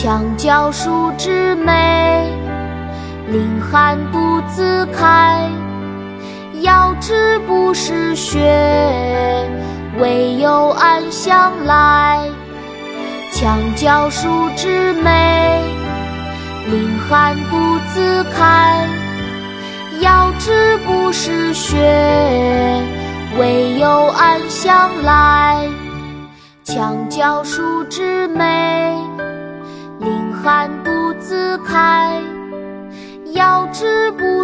墙角数枝梅，凌寒独自开。遥知不是雪，为有暗香来。墙角数枝梅，凌寒独自开。遥知不是雪，为有暗香来。墙角数枝梅，